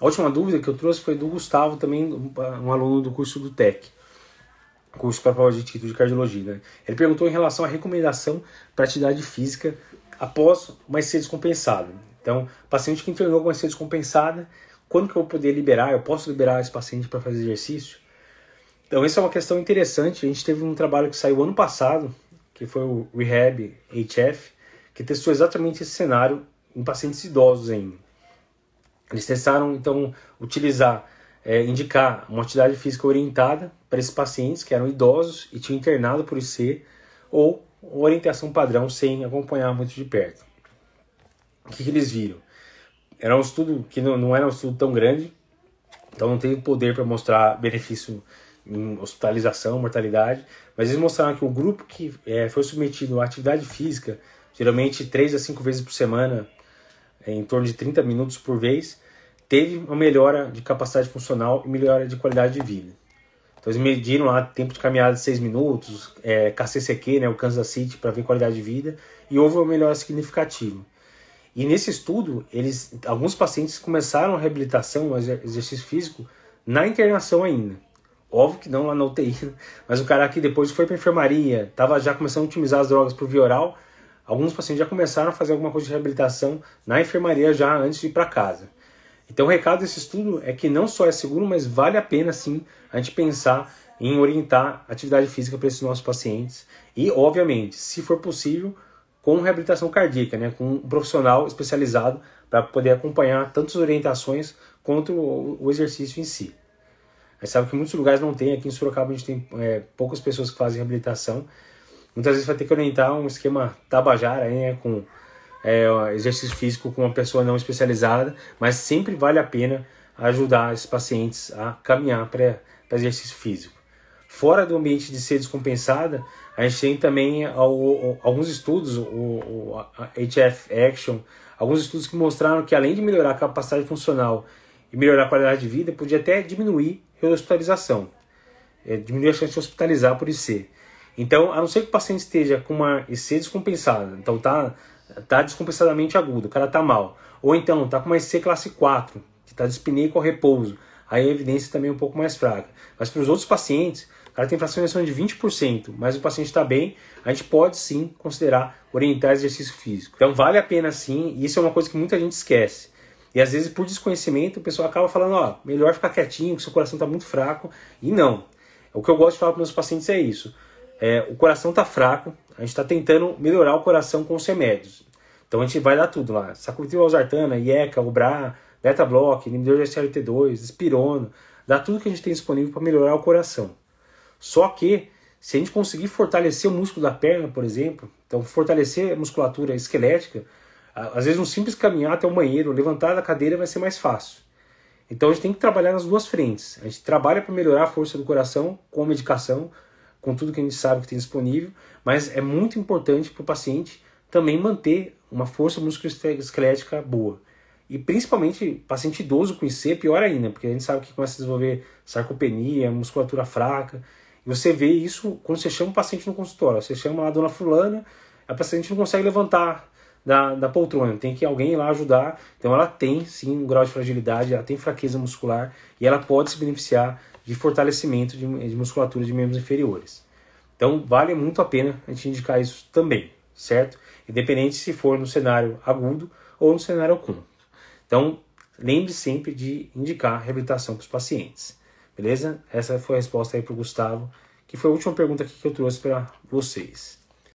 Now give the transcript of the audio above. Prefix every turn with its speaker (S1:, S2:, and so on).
S1: A última dúvida que eu trouxe foi do Gustavo, também um aluno do curso do TEC, curso para prova de título de cardiologia. Né? Ele perguntou em relação à recomendação para atividade física após uma IC descompensada. Então, paciente que internou com uma IC descompensada, quando que eu vou poder liberar? Eu posso liberar esse paciente para fazer exercício? Então, essa é uma questão interessante. A gente teve um trabalho que saiu ano passado, que foi o Rehab HF, que testou exatamente esse cenário em pacientes idosos ainda. Eles testaram, então, utilizar, é, indicar uma atividade física orientada para esses pacientes que eram idosos e tinham internado por IC, ou orientação padrão sem acompanhar muito de perto. O que, que eles viram? Era um estudo que não, não era um estudo tão grande, então não teve poder para mostrar benefício em hospitalização, mortalidade, mas eles mostraram que o grupo que é, foi submetido à atividade física, geralmente 3 a 5 vezes por semana, em torno de 30 minutos por vez, teve uma melhora de capacidade funcional e melhora de qualidade de vida. Então eles mediram lá tempo de caminhada de 6 minutos, é, KCCQ, né, o Kansas City, para ver qualidade de vida, e houve uma melhora significativa. E nesse estudo, eles, alguns pacientes começaram a reabilitação, o exercício físico, na internação ainda. Óbvio que não lá na UTI, mas o cara aqui depois foi para enfermaria, estava já começando a otimizar as drogas por via oral, alguns pacientes já começaram a fazer alguma coisa de reabilitação na enfermaria já antes de ir para casa. Então o recado desse estudo é que não só é seguro, mas vale a pena sim a gente pensar em orientar atividade física para esses nossos pacientes. E, obviamente, se for possível, com reabilitação cardíaca, né, com um profissional especializado para poder acompanhar tanto as orientações quanto o, exercício em si. A gente sabe que muitos lugares não tem, aqui em Sorocaba a gente tem é, poucas pessoas que fazem reabilitação, Muitas vezes vai ter que orientar um esquema tabajara aí, né, com é, exercício físico com uma pessoa não especializada, mas sempre vale a pena ajudar esses pacientes a caminhar para exercício físico. Fora do ambiente de ser descompensada, a gente tem também alguns estudos, o, HF Action, alguns estudos que mostraram que além de melhorar a capacidade funcional e melhorar a qualidade de vida, podia até diminuir a hospitalização, é, diminuir a chance de hospitalizar por IC. Então, a não ser que o paciente esteja com uma IC descompensada, então tá, tá descompensadamente agudo, o cara tá mal. Ou então tá com uma IC classe 4, que tá dispneico ao repouso. Aí a evidência também é um pouco mais fraca. Mas para os outros pacientes, o cara tem fracionação de 20%, mas o paciente está bem, a gente pode sim considerar orientar exercício físico. Então vale a pena sim, e isso é uma coisa que muita gente esquece. E às vezes por desconhecimento o pessoal acaba falando, ó, melhor ficar quietinho, que seu coração está muito fraco. E não. O que eu gosto de falar para meus pacientes é isso. É, o coração está fraco, a gente está tentando melhorar o coração com os remédios. Então a gente vai dar tudo lá. Sacubitril, valsartana, IECA, Ubra, beta-block, inibidor de SLT2, espirono, dá tudo que a gente tem disponível para melhorar o coração. Só que se a gente conseguir fortalecer o músculo da perna, por exemplo, então fortalecer a musculatura esquelética, às vezes um simples caminhar até o banheiro, levantar da cadeira vai ser mais fácil. Então a gente tem que trabalhar nas duas frentes. A gente trabalha para melhorar a força do coração com medicação, com tudo que a gente sabe que tem disponível, mas é muito importante para o paciente também manter uma força musculoesquelética boa. E principalmente paciente idoso com IC, pior ainda, porque a gente sabe que começa a desenvolver sarcopenia, musculatura fraca. E você vê isso quando você chama o paciente no consultório. Você chama a dona fulana, a paciente não consegue levantar da, da poltrona, tem que alguém ir lá ajudar. Então ela tem sim um grau de fragilidade, ela tem fraqueza muscular e ela pode se beneficiar de fortalecimento de, de musculatura de membros inferiores. Então vale muito a pena a gente indicar isso também, certo? Independente se for no cenário agudo ou no cenário ocúmulo. Então lembre sempre de indicar reabilitação para os pacientes. Beleza? Essa foi a resposta aí para o Gustavo, que foi a última pergunta que eu trouxe para vocês.